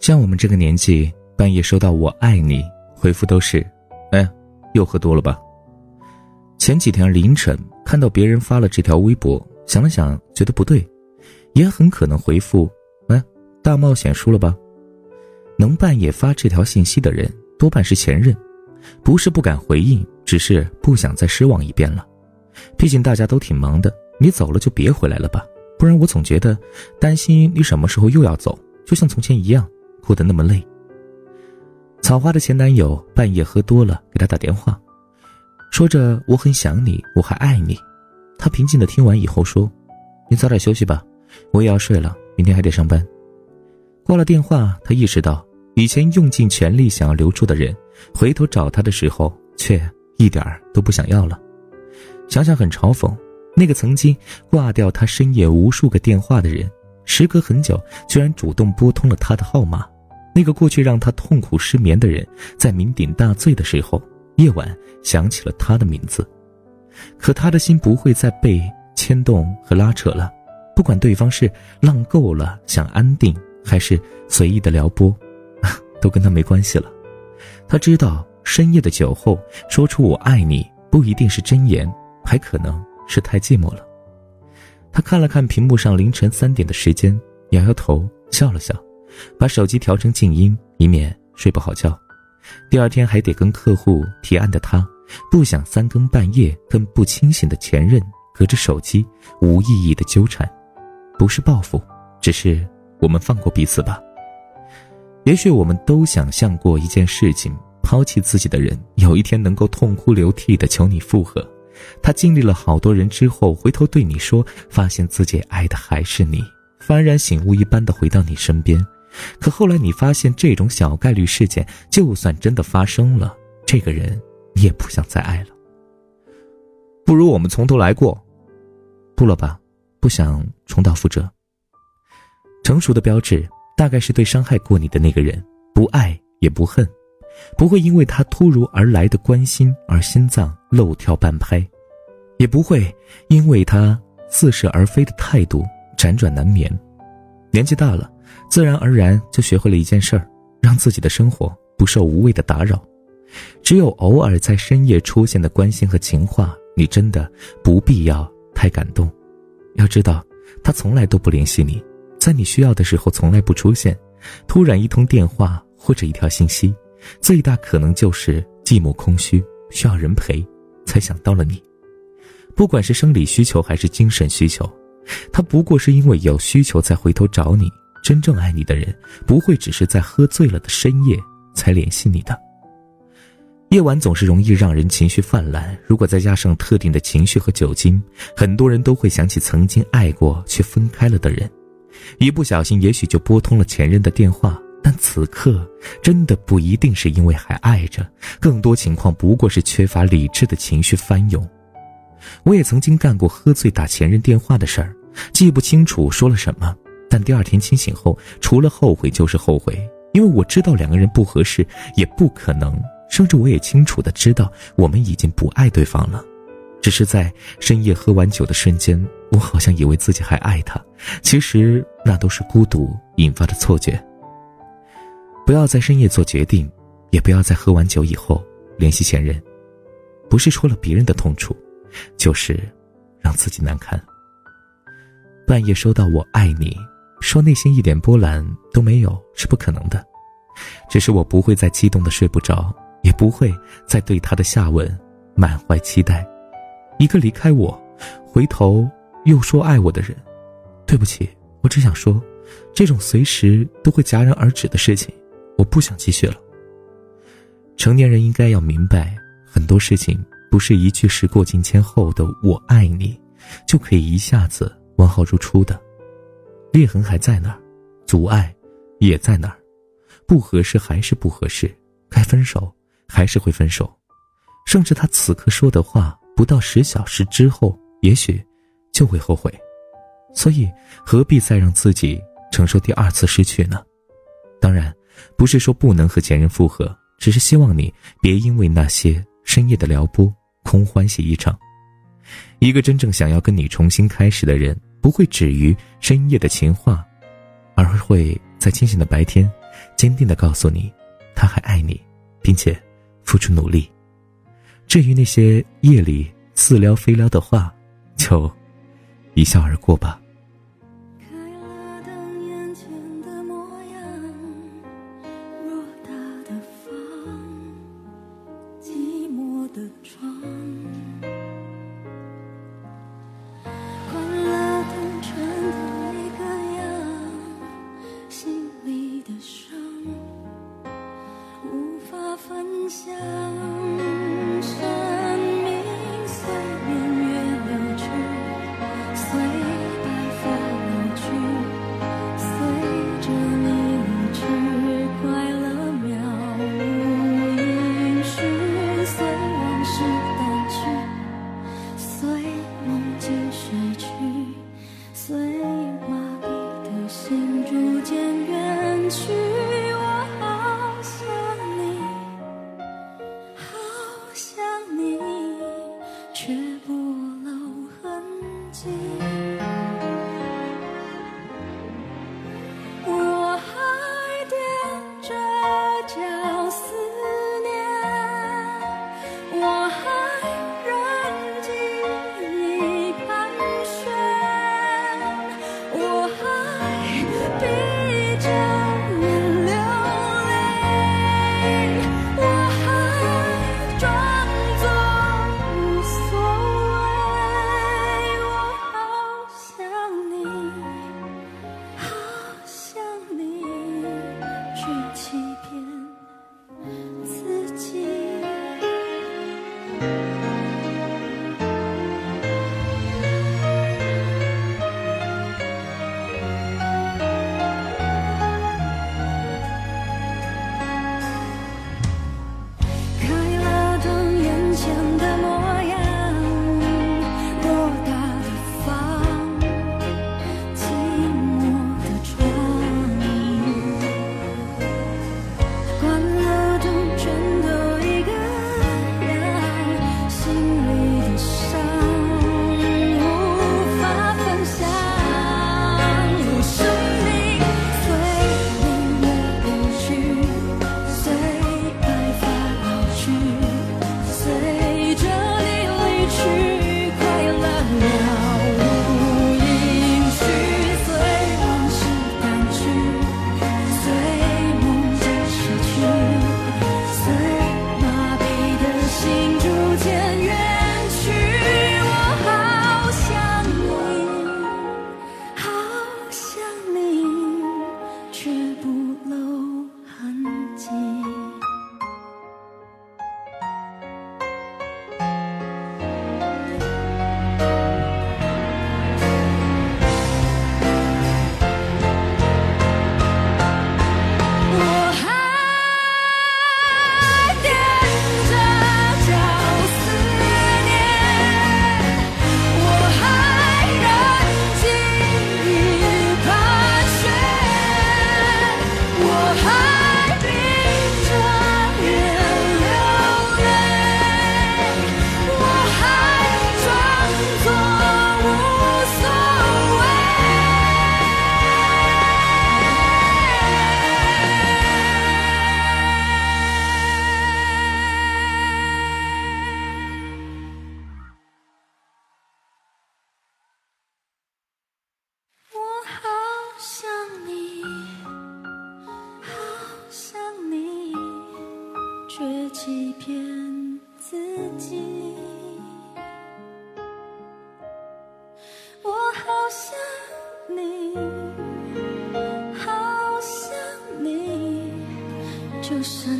像我们这个年纪，半夜收到“我爱你”，回复都是：“哎，又喝多了吧？”前几天凌晨看到别人发了这条微博，想了想，觉得不对，也很可能回复：“哎，大冒险输了吧？”能半夜发这条信息的人，多半是前任，不是不敢回应，只是不想再失望一遍了。毕竟大家都挺忙的，你走了就别回来了吧，不然我总觉得担心你什么时候又要走，就像从前一样。哭得那么累。草花的前男友半夜喝多了，给她打电话，说着我很想你，我还爱你。她平静的听完以后说：“你早点休息吧，我也要睡了，明天还得上班。”挂了电话，她意识到以前用尽全力想要留住的人，回头找她的时候却一点儿都不想要了。想想很嘲讽，那个曾经挂掉她深夜无数个电话的人。时隔很久，居然主动拨通了他的号码。那个过去让他痛苦失眠的人，在酩酊大醉的时候，夜晚想起了他的名字。可他的心不会再被牵动和拉扯了。不管对方是浪够了想安定，还是随意的撩拨，都跟他没关系了。他知道深夜的酒后说出“我爱你”，不一定是真言，还可能是太寂寞了。他看了看屏幕上凌晨三点的时间，摇摇头，笑了笑，把手机调成静音，以免睡不好觉。第二天还得跟客户提案的他，不想三更半夜跟不清醒的前任隔着手机无意义的纠缠。不是报复，只是我们放过彼此吧。也许我们都想象过一件事情：抛弃自己的人，有一天能够痛哭流涕的求你复合。他经历了好多人之后，回头对你说，发现自己爱的还是你，幡然醒悟一般的回到你身边。可后来你发现，这种小概率事件，就算真的发生了，这个人你也不想再爱了。不如我们从头来过，不了吧？不想重蹈覆辙。成熟的标志，大概是对伤害过你的那个人，不爱也不恨。不会因为他突如而来的关心而心脏漏跳半拍，也不会因为他似是而非的态度辗转难眠。年纪大了，自然而然就学会了一件事儿：让自己的生活不受无谓的打扰。只有偶尔在深夜出现的关心和情话，你真的不必要太感动。要知道，他从来都不联系你，在你需要的时候从来不出现，突然一通电话或者一条信息。最大可能就是寂寞空虚，需要人陪，才想到了你。不管是生理需求还是精神需求，他不过是因为有需求才回头找你。真正爱你的人，不会只是在喝醉了的深夜才联系你的。夜晚总是容易让人情绪泛滥，如果再加上特定的情绪和酒精，很多人都会想起曾经爱过却分开了的人，一不小心也许就拨通了前任的电话。但此刻，真的不一定是因为还爱着，更多情况不过是缺乏理智的情绪翻涌。我也曾经干过喝醉打前任电话的事儿，记不清楚说了什么，但第二天清醒后，除了后悔就是后悔，因为我知道两个人不合适，也不可能，甚至我也清楚的知道我们已经不爱对方了，只是在深夜喝完酒的瞬间，我好像以为自己还爱他，其实那都是孤独引发的错觉。不要在深夜做决定，也不要在喝完酒以后联系前任，不是戳了别人的痛处，就是让自己难堪。半夜收到“我爱你”，说内心一点波澜都没有是不可能的，只是我不会再激动的睡不着，也不会再对他的下文满怀期待。一个离开我，回头又说爱我的人，对不起，我只想说，这种随时都会戛然而止的事情。我不想继续了。成年人应该要明白，很多事情不是一句时过境迁后的“我爱你”，就可以一下子完好如初的。裂痕还在那儿，阻碍也在那儿，不合适还是不合适，该分手还是会分手，甚至他此刻说的话，不到十小时之后，也许就会后悔。所以，何必再让自己承受第二次失去呢？当然。不是说不能和前任复合，只是希望你别因为那些深夜的撩拨空欢喜一场。一个真正想要跟你重新开始的人，不会止于深夜的情话，而会在清醒的白天，坚定的告诉你，他还爱你，并且付出努力。至于那些夜里似撩非撩的话，就一笑而过吧。我好想你，好想你，就。